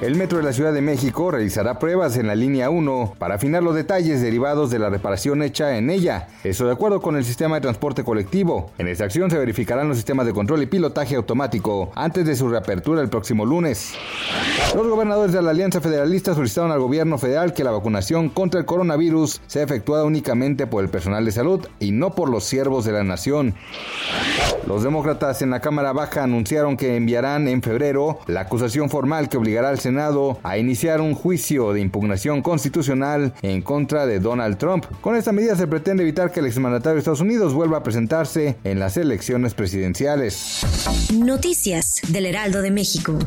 El Metro de la Ciudad de México realizará pruebas en la línea 1 para afinar los detalles derivados de la reparación hecha en ella. Eso de acuerdo con el sistema de transporte colectivo. En esta acción se verificarán los sistemas de control y pilotaje automático antes de su reapertura el próximo lunes. Los gobernadores de la Alianza Federalista solicitaron al gobierno federal que la vacunación contra el coronavirus sea efectuada únicamente por el personal de salud y no por los siervos de la nación. Los demócratas en la Cámara Baja anunciaron que enviarán en febrero la acusación formal que obligará al Senado a iniciar un juicio de impugnación constitucional en contra de Donald Trump. Con esta medida se pretende evitar que el exmandatario de Estados Unidos vuelva a presentarse en las elecciones presidenciales. Noticias del Heraldo de México.